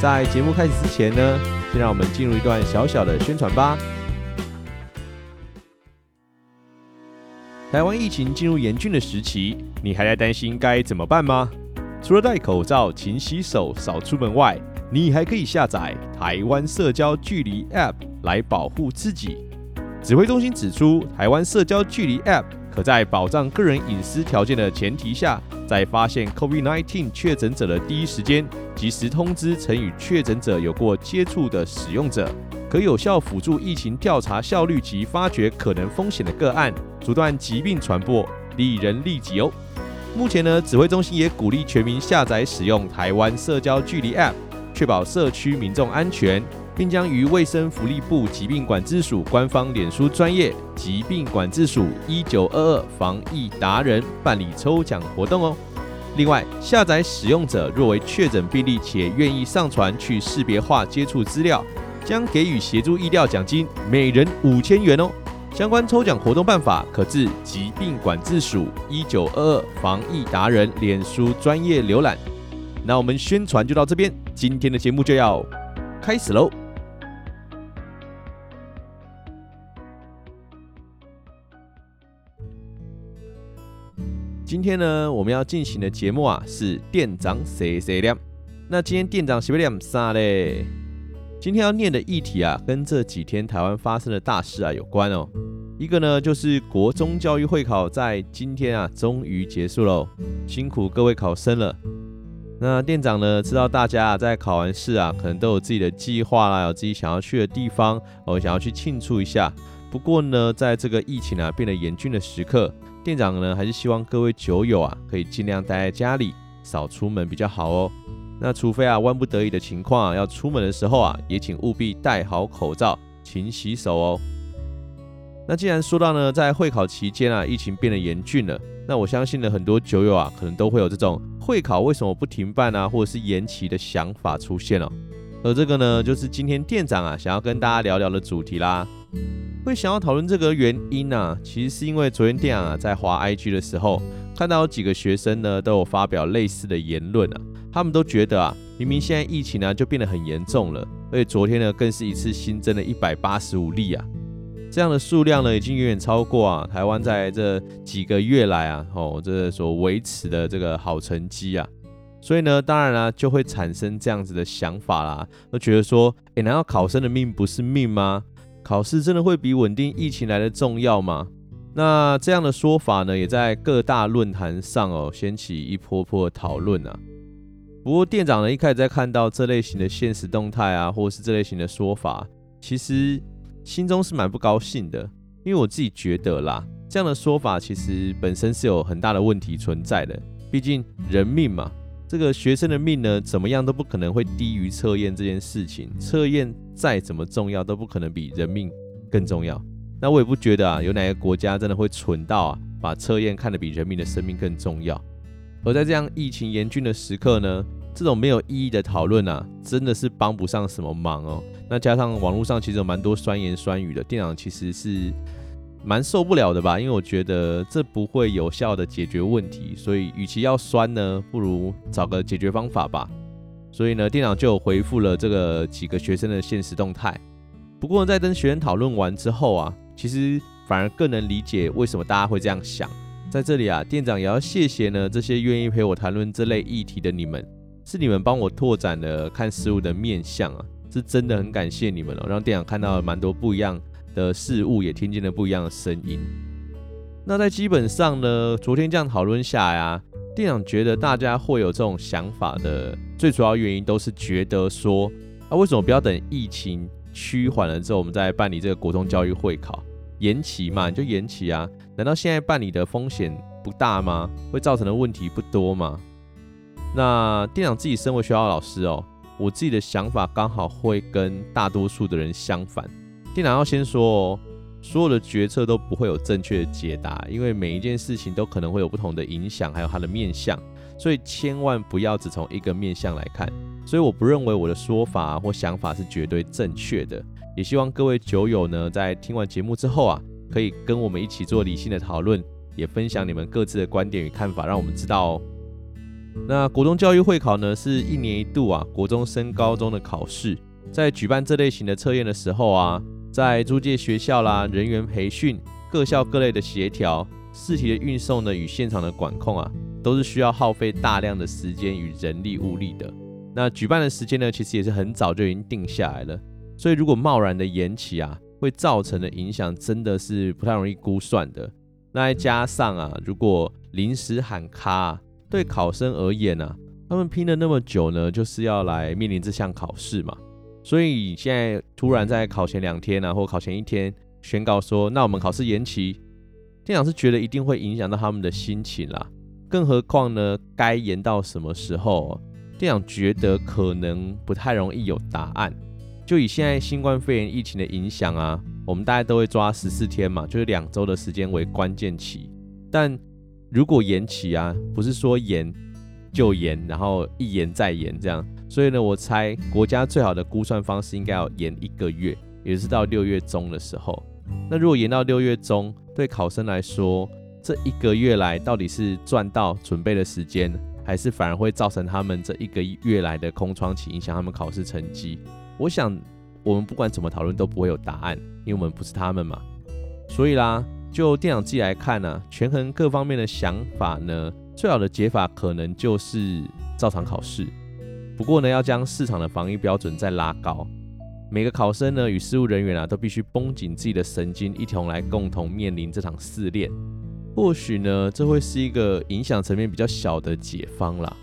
在节目开始之前呢，先让我们进入一段小小的宣传吧。台湾疫情进入严峻的时期，你还在担心该怎么办吗？除了戴口罩、勤洗手、少出门外，你还可以下载台湾社交距离 App 来保护自己。指挥中心指出，台湾社交距离 App 可在保障个人隐私条件的前提下，在发现 COVID-19 确诊者的第一时间，及时通知曾与确诊者有过接触的使用者，可有效辅助疫情调查效率及发掘可能风险的个案，阻断疾病传播，利人利己哦。目前呢，指挥中心也鼓励全民下载使用台湾社交距离 App，确保社区民众安全，并将于卫生福利部疾病管制署官方脸书专业疾病管制署一九二二防疫达人办理抽奖活动哦。另外，下载使用者若为确诊病例且愿意上传去识别化接触资料，将给予协助医疗奖金，每人五千元哦。相关抽奖活动办法可至疾病管制署一九二二防疫达人脸书专业浏览。那我们宣传就到这边，今天的节目就要开始喽。今天呢，我们要进行的节目啊，是店长碎碎念。那今天店长碎碎念啥嘞？今天要念的议题啊，跟这几天台湾发生的大事啊有关哦。一个呢，就是国中教育会考在今天啊，终于结束喽，辛苦各位考生了。那店长呢，知道大家啊，在考完试啊，可能都有自己的计划啦，有自己想要去的地方，哦，想要去庆祝一下。不过呢，在这个疫情啊变得严峻的时刻，店长呢，还是希望各位酒友啊，可以尽量待在家里，少出门比较好哦。那除非啊，万不得已的情况啊，要出门的时候啊，也请务必戴好口罩，勤洗手哦。那既然说到呢，在会考期间啊，疫情变得严峻了，那我相信呢，很多酒友啊，可能都会有这种会考为什么不停办啊，或者是延期的想法出现哦。而这个呢，就是今天店长啊，想要跟大家聊聊的主题啦。会想要讨论这个原因呢、啊，其实是因为昨天店长啊在滑 IG 的时候，看到有几个学生呢都有发表类似的言论啊，他们都觉得啊，明明现在疫情呢就变得很严重了，而且昨天呢更是一次新增了一百八十五例啊，这样的数量呢已经远远超过啊台湾在这几个月来啊哦这所维持的这个好成绩啊，所以呢当然啦、就会产生这样子的想法啦，都觉得说，诶，难道考生的命不是命吗？考试真的会比稳定疫情来的重要吗？那这样的说法呢，也在各大论坛上哦掀起一波波讨论啊。不过店长呢，一开始在看到这类型的现实动态啊，或是这类型的说法，其实心中是蛮不高兴的，因为我自己觉得啦，这样的说法其实本身是有很大的问题存在的，毕竟人命嘛。这个学生的命呢，怎么样都不可能会低于测验这件事情。测验再怎么重要，都不可能比人命更重要。那我也不觉得啊，有哪个国家真的会蠢到啊，把测验看得比人命的生命更重要。而在这样疫情严峻的时刻呢，这种没有意义的讨论啊，真的是帮不上什么忙哦。那加上网络上其实有蛮多酸言酸语的，店长其实是。蛮受不了的吧，因为我觉得这不会有效的解决问题，所以与其要酸呢，不如找个解决方法吧。所以呢，店长就回复了这个几个学生的现实动态。不过在跟学生讨论完之后啊，其实反而更能理解为什么大家会这样想。在这里啊，店长也要谢谢呢这些愿意陪我谈论这类议题的你们，是你们帮我拓展了看事物的面向啊，是真的很感谢你们哦，让店长看到了蛮多不一样的事物也听见了不一样的声音。那在基本上呢，昨天这样讨论下来啊，店长觉得大家会有这种想法的最主要原因，都是觉得说，啊，为什么不要等疫情趋缓了之后，我们再办理这个国中教育会考？延期嘛，你就延期啊。难道现在办理的风险不大吗？会造成的问题不多吗？那店长自己身为学校老师哦，我自己的想法刚好会跟大多数的人相反。店长要先说哦，所有的决策都不会有正确的解答，因为每一件事情都可能会有不同的影响，还有它的面向，所以千万不要只从一个面向来看。所以我不认为我的说法或想法是绝对正确的，也希望各位酒友呢，在听完节目之后啊，可以跟我们一起做理性的讨论，也分享你们各自的观点与看法，让我们知道哦。那国中教育会考呢，是一年一度啊，国中升高中的考试，在举办这类型的测验的时候啊，在租借学校啦、人员培训、各校各类的协调、试题的运送呢与现场的管控啊，都是需要耗费大量的时间与人力物力的。那举办的时间呢，其实也是很早就已经定下来了，所以如果贸然的延期啊，会造成的影响真的是不太容易估算的。那再加上啊，如果临时喊卡啊，对考生而言啊，他们拼了那么久呢，就是要来面临这项考试嘛。所以现在突然在考前两天啊，或考前一天宣告说，那我们考试延期，店长是觉得一定会影响到他们的心情啦。更何况呢，该延到什么时候？店长觉得可能不太容易有答案。就以现在新冠肺炎疫情的影响啊，我们大家都会抓十四天嘛，就是两周的时间为关键期。但如果延期啊，不是说延就延，然后一延再延这样。所以呢，我猜国家最好的估算方式应该要延一个月，也就是到六月中的时候。那如果延到六月中，对考生来说，这一个月来到底是赚到准备的时间？还是反而会造成他们这一个月来的空窗期，影响他们考试成绩。我想，我们不管怎么讨论都不会有答案，因为我们不是他们嘛。所以啦，就店长自己来看呢、啊，权衡各方面的想法呢，最好的解法可能就是照常考试。不过呢，要将市场的防疫标准再拉高，每个考生呢与事务人员啊都必须绷紧自己的神经，一同来共同面临这场试炼。或许呢，这会是一个影响层面比较小的解方啦。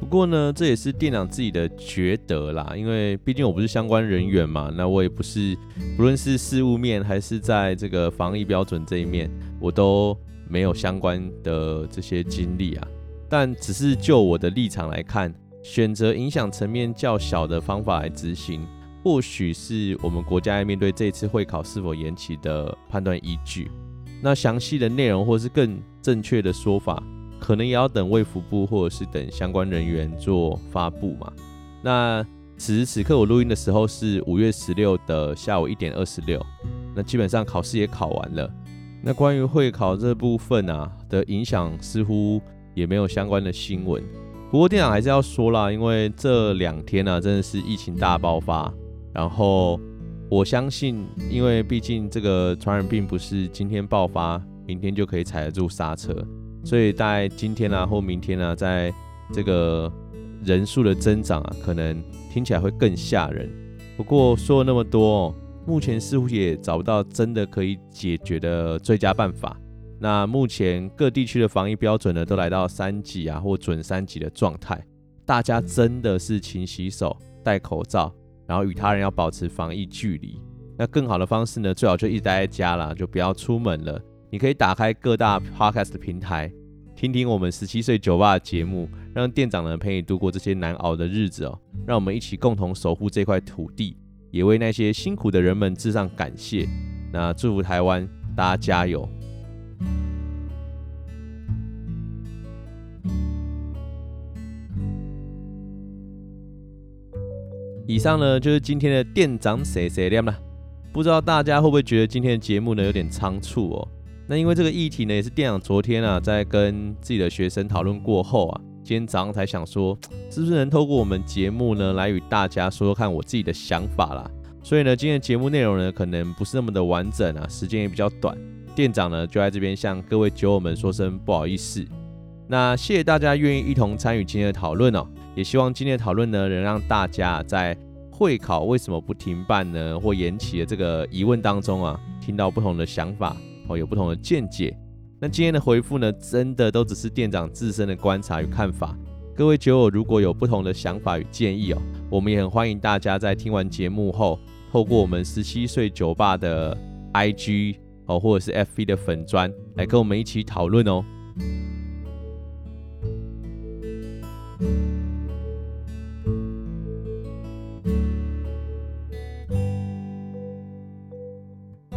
不过呢，这也是店长自己的觉得啦，因为毕竟我不是相关人员嘛，那我也不是，不论是事务面还是在这个防疫标准这一面，我都没有相关的这些经历啊。但只是就我的立场来看，选择影响层面较小的方法来执行，或许是我们国家在面对这次会考是否延期的判断依据。那详细的内容，或是更正确的说法，可能也要等卫福部或者是等相关人员做发布嘛。那此时此刻我录音的时候是五月十六的下午一点二十六，那基本上考试也考完了。那关于会考这部分啊的影响，似乎也没有相关的新闻。不过店长还是要说啦，因为这两天呢、啊，真的是疫情大爆发，然后。我相信，因为毕竟这个传染病不是今天爆发，明天就可以踩得住刹车，所以在今天啊或明天啊，在这个人数的增长啊，可能听起来会更吓人。不过说了那么多，目前似乎也找不到真的可以解决的最佳办法。那目前各地区的防疫标准呢，都来到三级啊或准三级的状态，大家真的是勤洗手、戴口罩。然后与他人要保持防疫距离。那更好的方式呢，最好就一直待在家啦，就不要出门了。你可以打开各大 podcast 的平台，听听我们十七岁酒吧的节目，让店长呢陪你度过这些难熬的日子哦。让我们一起共同守护这块土地，也为那些辛苦的人们致上感谢。那祝福台湾，大家加油！以上呢就是今天的店长碎碎念了，不知道大家会不会觉得今天的节目呢有点仓促哦？那因为这个议题呢也是店长昨天啊在跟自己的学生讨论过后啊，今天早上才想说，是不是能透过我们节目呢来与大家说说看我自己的想法啦。所以呢，今天的节目内容呢可能不是那么的完整啊，时间也比较短，店长呢就在这边向各位酒友们说声不好意思。那谢谢大家愿意一同参与今天的讨论哦。也希望今天的讨论呢，能让大家在会考为什么不停办呢，或延期的这个疑问当中啊，听到不同的想法哦，有不同的见解。那今天的回复呢，真的都只是店长自身的观察与看法。各位酒友如果有不同的想法与建议哦，我们也很欢迎大家在听完节目后，透过我们十七岁酒吧的 IG 哦，或者是 FB 的粉砖来跟我们一起讨论哦。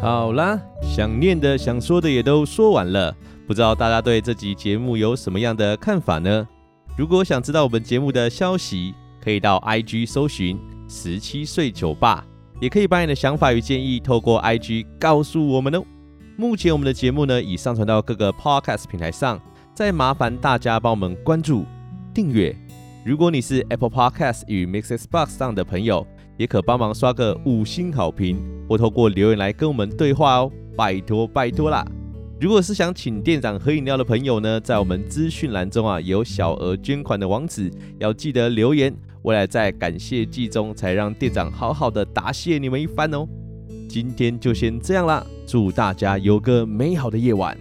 好啦，想念的、想说的也都说完了，不知道大家对这集节目有什么样的看法呢？如果想知道我们节目的消息，可以到 IG 搜寻十七岁酒吧，也可以把你的想法与建议透过 IG 告诉我们哦。目前我们的节目呢已上传到各个 Podcast 平台上，再麻烦大家帮我们关注、订阅。如果你是 Apple Podcast 与 MixerBox 上的朋友，也可帮忙刷个五星好评，或透过留言来跟我们对话哦，拜托拜托啦！如果是想请店长喝饮料的朋友呢，在我们资讯栏中啊有小额捐款的网址，要记得留言，未来在感谢季中才让店长好好的答谢你们一番哦。今天就先这样啦，祝大家有个美好的夜晚。